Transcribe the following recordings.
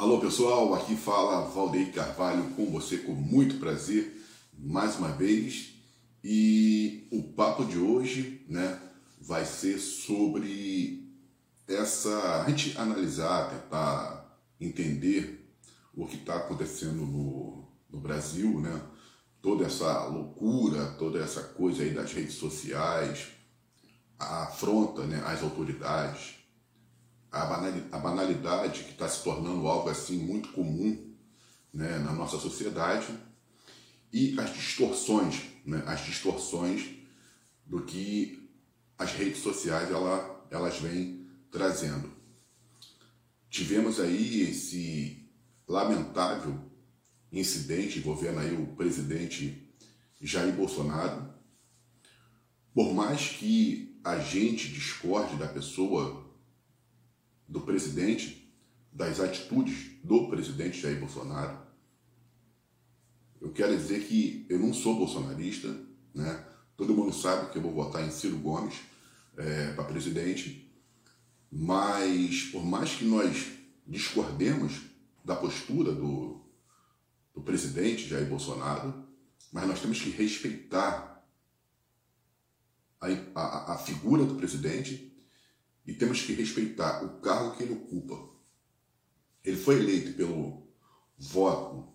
Alô pessoal, aqui fala Valdeir Carvalho com você com muito prazer mais uma vez. E o papo de hoje, né, vai ser sobre essa a gente analisar, tentar entender o que está acontecendo no, no Brasil, né, toda essa loucura, toda essa coisa aí das redes sociais, a afronta, né, às autoridades a banalidade que está se tornando algo assim muito comum né, na nossa sociedade e as distorções, né, as distorções do que as redes sociais ela, elas vêm trazendo. Tivemos aí esse lamentável incidente envolvendo aí o presidente Jair Bolsonaro. Por mais que a gente discorde da pessoa do presidente, das atitudes do presidente Jair Bolsonaro. Eu quero dizer que eu não sou bolsonarista, né? Todo mundo sabe que eu vou votar em Ciro Gomes é, para presidente, mas por mais que nós discordemos da postura do, do presidente Jair Bolsonaro, mas nós temos que respeitar a, a, a figura do presidente e temos que respeitar o cargo que ele ocupa. Ele foi eleito pelo voto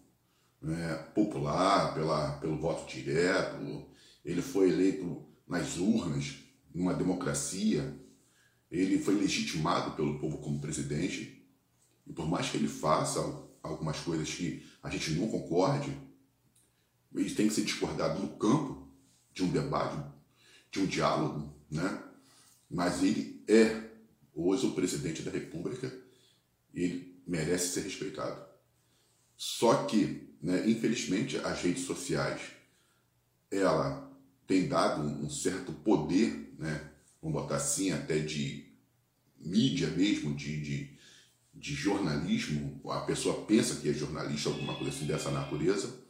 né, popular, pela, pelo voto direto, ele foi eleito nas urnas, numa democracia, ele foi legitimado pelo povo como presidente, e por mais que ele faça algumas coisas que a gente não concorde, ele tem que ser discordado no campo de um debate, de um diálogo, né? mas ele é hoje o presidente da República ele merece ser respeitado. Só que, né, infelizmente, as redes sociais ela tem dado um certo poder, né, vamos botar assim, até de mídia mesmo, de, de, de jornalismo. A pessoa pensa que é jornalista, alguma coisa assim dessa natureza,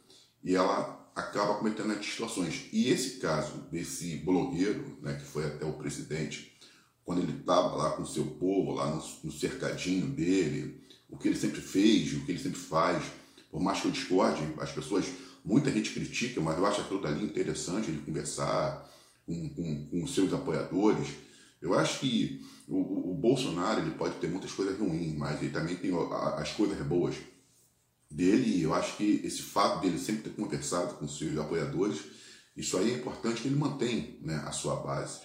e ela acaba cometendo as distorções. E esse caso desse blogueiro, né, que foi até o presidente, quando ele estava lá com o seu povo, lá no, cercadinho dele, o que ele sempre fez, o que ele sempre faz. Por mais que eu discorde, as pessoas, muita gente critica, mas eu acho aquilo dali interessante de conversar com, com, com os seus apoiadores. Eu acho que o, o, Bolsonaro ele pode ter muitas coisas ruins, mas ele também tem as coisas boas dele. Eu acho que esse fato dele sempre ter conversado com seus apoiadores, isso aí é importante que ele mantém né, a sua base.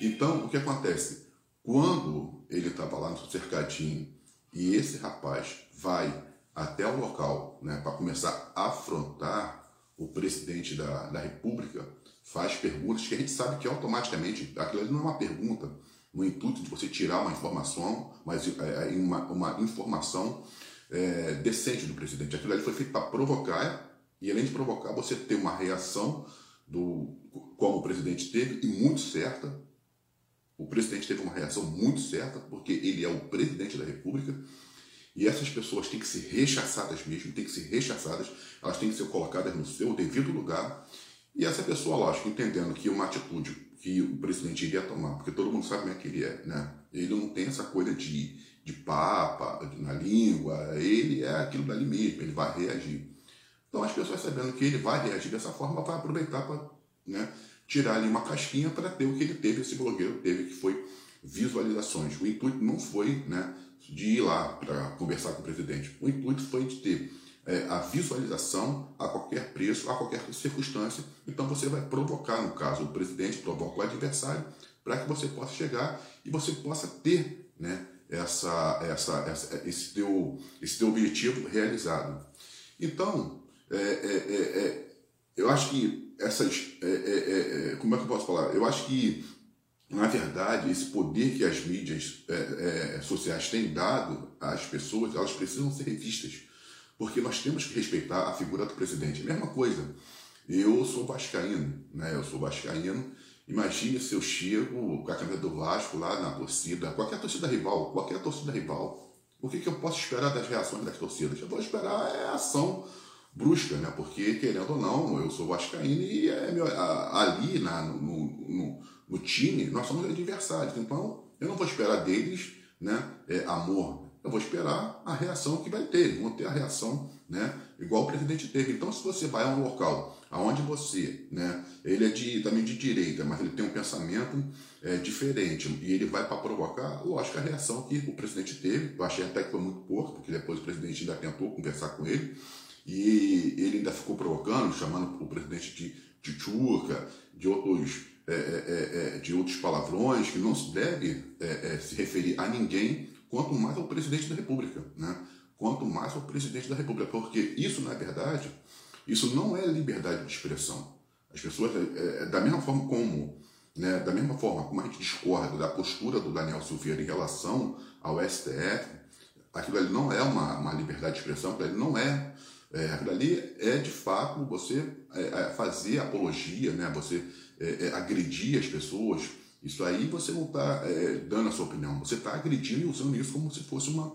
Então, o que acontece? Quando ele estava lá no cercadinho e esse rapaz vai até o local né, para começar a afrontar o presidente da, da República, faz perguntas que a gente sabe que automaticamente aquilo ali não é uma pergunta no intuito de você tirar uma informação, mas é, é uma, uma informação é, decente do presidente. Aquilo ali foi feito para provocar e além de provocar, você ter uma reação do como o presidente teve e muito certa o presidente teve uma reação muito certa, porque ele é o presidente da República, e essas pessoas têm que ser rechaçadas mesmo, têm que ser rechaçadas, elas têm que ser colocadas no seu devido lugar. E essa pessoa, lógico, entendendo que uma atitude que o presidente iria tomar, porque todo mundo sabe como é que ele é, né? Ele não tem essa coisa de, de papa na língua, ele é aquilo dali mesmo, ele vai reagir. Então as pessoas sabendo que ele vai reagir dessa forma, vai aproveitar para né, tirar ali uma casquinha para ter o que ele teve, esse blogueiro teve, que foi visualizações. O intuito não foi né, de ir lá para conversar com o presidente, o intuito foi de ter é, a visualização a qualquer preço, a qualquer circunstância. Então você vai provocar, no caso, o presidente provoca o adversário para que você possa chegar e você possa ter né, essa, essa, essa, esse, teu, esse teu objetivo realizado. Então, é, é, é, é eu acho que essas. É, é, é, é, como é que eu posso falar? Eu acho que, na verdade, esse poder que as mídias é, sociais têm dado às pessoas, elas precisam ser revistas. Porque nós temos que respeitar a figura do presidente. A mesma coisa. Eu sou vascaíno, né? Eu sou vascaíno. Imagine se eu chego com a camisa do Vasco lá na torcida, qualquer torcida rival, qualquer torcida rival. O que, que eu posso esperar das reações das torcidas? Eu vou esperar é a ação brusca, né? Porque, querendo ou não, eu sou vascaíno e é meu, ali na, no, no, no, time nós somos adversários. Então, eu não vou esperar deles né, é, amor. eu vou esperar a reação que vai ter. Vão ter a reação né, igual o presidente teve. Então, se você vai a um local onde você, né, ele é de, também de direita, mas ele tem um pensamento é, diferente e ele vai para provocar, que a reação que o presidente teve, eu achei até que foi muito pouco, porque depois o presidente ainda tentou conversar com ele e ele ainda ficou provocando, chamando o presidente de, tchurca, de outros, é, é, é, de outros palavrões que não se deve é, é, se referir a ninguém, quanto mais ao presidente da República, né? quanto mais ao presidente da República, porque isso, na verdade, isso não é liberdade de expressão. As pessoas, é, é, da mesma forma como, né, da mesma forma como a gente discorda da postura do Daniel Silveira em relação ao STF, aquilo ali não é uma, uma liberdade de expressão, aquilo não é, é ali é de fato você é, é fazer apologia, né, você é, agredir as pessoas. Isso aí você não está dando a sua opinião, você está agredindo e usando isso como se fosse uma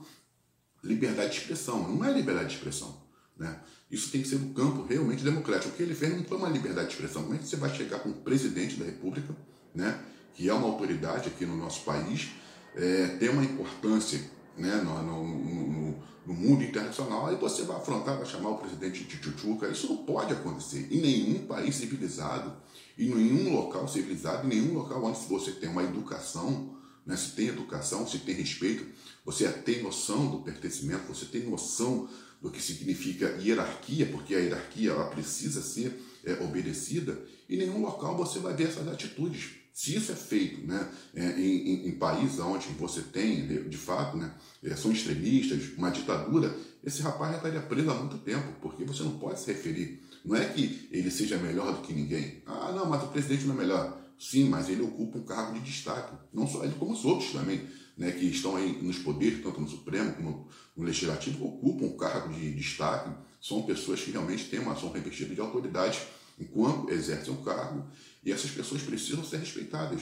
liberdade de expressão. Não é liberdade de expressão. Né? Isso tem que ser no campo realmente democrático. O que ele fez não foi uma liberdade de expressão. Como é que você vai chegar com o presidente da República, né, que é uma autoridade aqui no nosso país, é, tem uma importância né, no, no, no, no, mundo internacional, aí você vai afrontar, vai chamar o presidente de tchutchuca. Isso não pode acontecer em nenhum país civilizado, em nenhum local civilizado, em nenhum local onde você tem uma educação, né, se tem educação, se tem respeito, você tem noção do pertencimento, você tem noção do que significa hierarquia, porque a hierarquia ela precisa ser é, obedecida, em nenhum local você vai ver essas atitudes. Se isso é feito né, é, em, em, em países onde você tem, de fato, né, é, são extremistas, uma ditadura, esse rapaz já estaria preso há muito tempo, porque você não pode se referir. Não é que ele seja melhor do que ninguém. Ah, não, mas o presidente não é melhor. Sim, mas ele ocupa um cargo de destaque. Não só ele, como os outros também né, que estão aí nos poderes, tanto no Supremo como no Legislativo, ocupam um cargo de destaque, são pessoas que realmente têm uma ação revestida de autoridade enquanto exercem o cargo, e essas pessoas precisam ser respeitadas.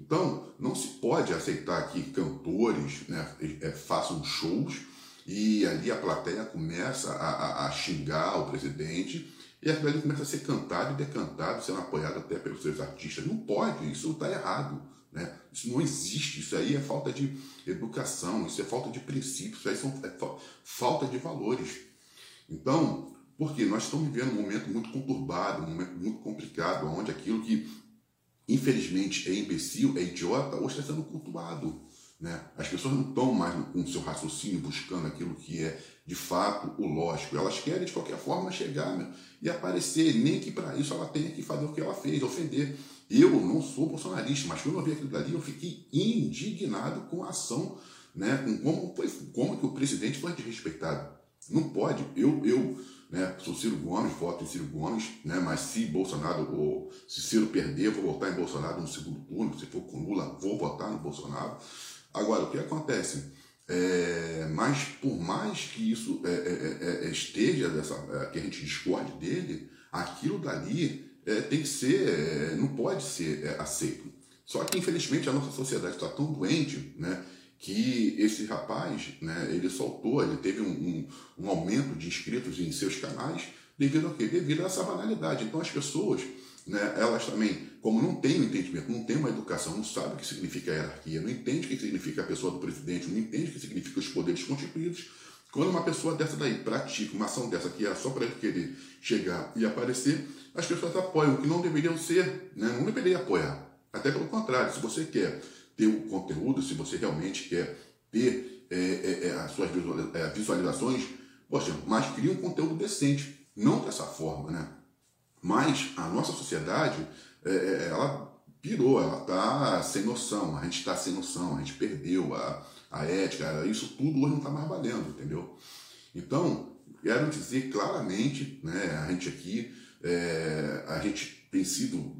Então, não se pode aceitar que cantores né, é, façam shows e ali a plateia começa a, a, a xingar o presidente e aquilo ali começa a ser cantado e decantado, sendo apoiado até pelos seus artistas. Não pode, isso está errado. Né? Isso não existe, isso aí é falta de educação, isso é falta de princípios, isso aí são, é falta de valores. Então, porque nós estamos vivendo um momento muito conturbado, um momento muito complicado, onde aquilo que infelizmente é imbecil, é idiota, hoje está sendo cultuado. Né? As pessoas não estão mais com o seu raciocínio buscando aquilo que é de fato o lógico. Elas querem de qualquer forma chegar e aparecer, nem que para isso ela tenha que fazer o que ela fez, ofender. Eu não sou bolsonarista, mas quando eu vi aquilo dali, eu fiquei indignado com a ação, né? com como, foi, como que o presidente foi desrespeitado. Não pode. Eu, eu né, sou Ciro Gomes, voto em Ciro Gomes, né, mas se Bolsonaro, ou se Ciro perder, vou votar em Bolsonaro no segundo turno. Se for com Lula, vou votar no Bolsonaro. Agora, o que acontece? É, mas por mais que isso é, é, é, é esteja, dessa, é, que a gente discorde dele, aquilo dali tem que ser, não pode ser aceito. Só que, infelizmente, a nossa sociedade está tão doente, né, que esse rapaz, né, ele soltou, ele teve um, um, um aumento de inscritos em seus canais, devido a quê? Devido a essa banalidade. Então, as pessoas né, elas também, como não têm um entendimento, não têm uma educação, não sabem o que significa hierarquia, não entende o que significa a pessoa do presidente, não entende o que significa os poderes constituídos. Quando uma pessoa dessa daí pratica uma ação dessa que é só para ele querer chegar e aparecer, as pessoas apoiam, o que não deveriam ser, né? não deveria apoiar. Até pelo contrário, se você quer ter o conteúdo, se você realmente quer ter é, é, é as suas é, visualizações, poxa, mas cria um conteúdo decente, não dessa forma, né? Mas a nossa sociedade, é, ela pirou, ela está sem noção, a gente está sem noção, a gente perdeu a, a ética, isso tudo hoje não está mais valendo, entendeu? Então, quero dizer claramente, né, a gente aqui, é, a gente tem sido,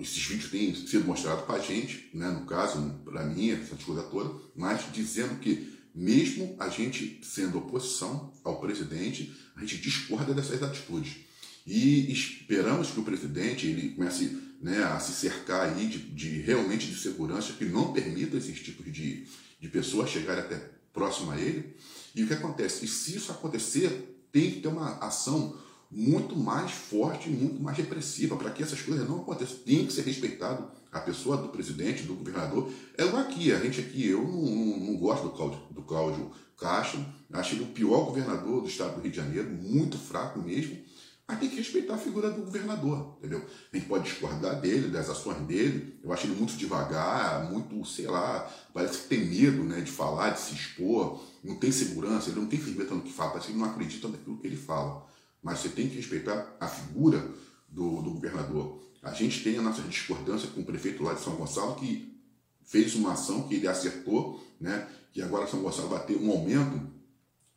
esses vídeos têm sido mostrados para a gente, né, no caso, para mim, essa coisa toda, mas dizendo que mesmo a gente sendo oposição ao presidente, a gente discorda dessas atitudes. E esperamos que o presidente ele comece né, a se cercar aí de, de, realmente de segurança que não permita esses tipos de, de pessoas chegarem até próximo a ele. E o que acontece? E se isso acontecer, tem que ter uma ação muito mais forte, muito mais repressiva, para que essas coisas não aconteçam. Tem que ser respeitado a pessoa do presidente, do governador. É igual aqui, a gente aqui, eu não, não, não gosto do Cláudio, do Cláudio Castro, acho ele o pior governador do estado do Rio de Janeiro, muito fraco mesmo, mas tem que respeitar a figura do governador, entendeu? A gente pode discordar dele, das ações dele, eu acho ele muito devagar, muito, sei lá, parece que tem medo né, de falar, de se expor, não tem segurança, ele não tem firmeza no que fala, parece que ele não acredita naquilo que ele fala. Mas você tem que respeitar a figura do, do governador. A gente tem a nossa discordância com o prefeito lá de São Gonçalo, que fez uma ação que ele acertou, né, que agora São Gonçalo vai ter um aumento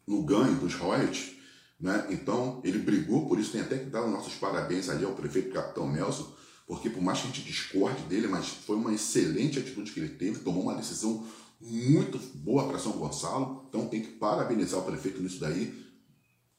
no ganho dos royalties, né? Então, ele brigou por isso, tem até que dar os nossos parabéns ali ao prefeito Capitão Nelson, porque por mais que a gente discorde dele, mas foi uma excelente atitude que ele teve, tomou uma decisão muito boa para São Gonçalo, então tem que parabenizar o prefeito nisso daí.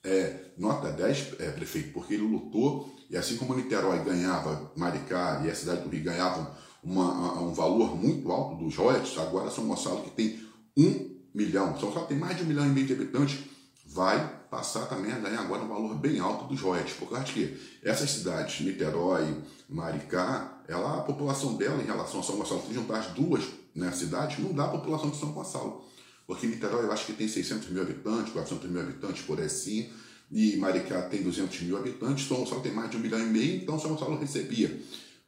É, nota 10, é, prefeito, porque ele lutou, e assim como Niterói ganhava, Maricá e a cidade do Rio ganhavam uma, um valor muito alto dos royalties, agora São Gonçalo, que tem um milhão, São Gonçalo tem mais de um milhão e meio de habitantes, vai passar também a ganhar agora um valor bem alto dos royalties, porque acho que essas cidades, Niterói, Maricá, ela, a população dela em relação a São Gonçalo, se juntar as duas né, cidades, não dá a população de São Gonçalo. Porque Niterói eu acho que tem 600 mil habitantes, 400 mil habitantes por assim, e Maricá tem 200 mil habitantes, São Gonçalo tem mais de um milhão e meio, então São Gonçalo recebia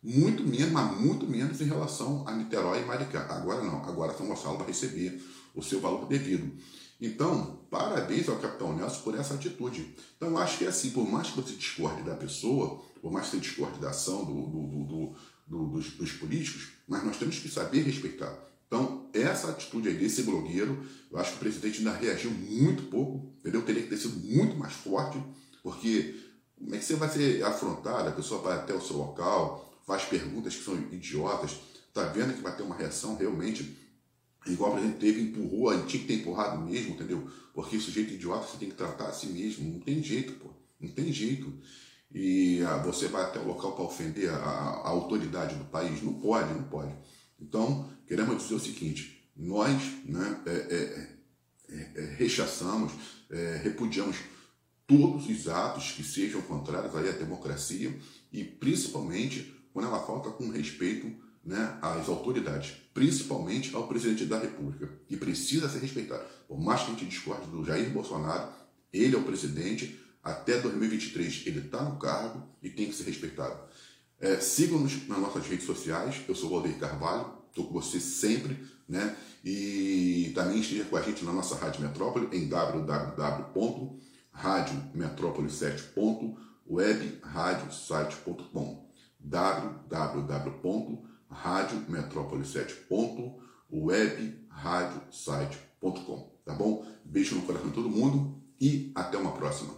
muito menos, mas muito menos em relação a Niterói e Maricá. Agora não, agora São Gonçalo vai receber o seu valor devido. Então, parabéns ao Capitão Nelson por essa atitude. Então, eu acho que é assim, por mais que você discorde da pessoa, por mais que você discorde da ação do, do, do dos, dos, políticos, mas nós temos que saber respeitar. Então, essa atitude aí desse blogueiro, eu acho que o presidente ainda reagiu muito pouco, entendeu? Teria que ter sido muito mais forte, porque como é que você vai ser afrontado? A pessoa vai até o seu local, faz perguntas que são idiotas, está vendo que vai ter uma reação realmente Igual a gente teve, empurrou, a tinha que ter empurrado mesmo, entendeu? Porque o sujeito idiota você tem que tratar a si mesmo. Não tem jeito, pô. Não tem jeito. E ah, você vai até o local para ofender a, a, autoridade do país. Não pode, não pode. Então, queremos dizer o seguinte: nós né, é, é, é, é rechaçamos, é, repudiamos todos os atos que sejam contrários à democracia e principalmente quando ela falta com respeito né, às autoridades, principalmente ao presidente da República, que precisa ser respeitado. Por mais que a gente discorde do Jair Bolsonaro, ele é o presidente, até 2023 ele está no cargo e tem que ser respeitado. É, Sigam-nos nas nossas redes sociais, eu sou o Valdeir Carvalho, estou com você sempre, né? E também esteja com a gente na nossa Rádio Metrópole em www.radiometrópole7.webradiosite.com www radiometrópole7.webradiosite.com, tá bom? Beijo no coração de todo mundo e até uma próxima.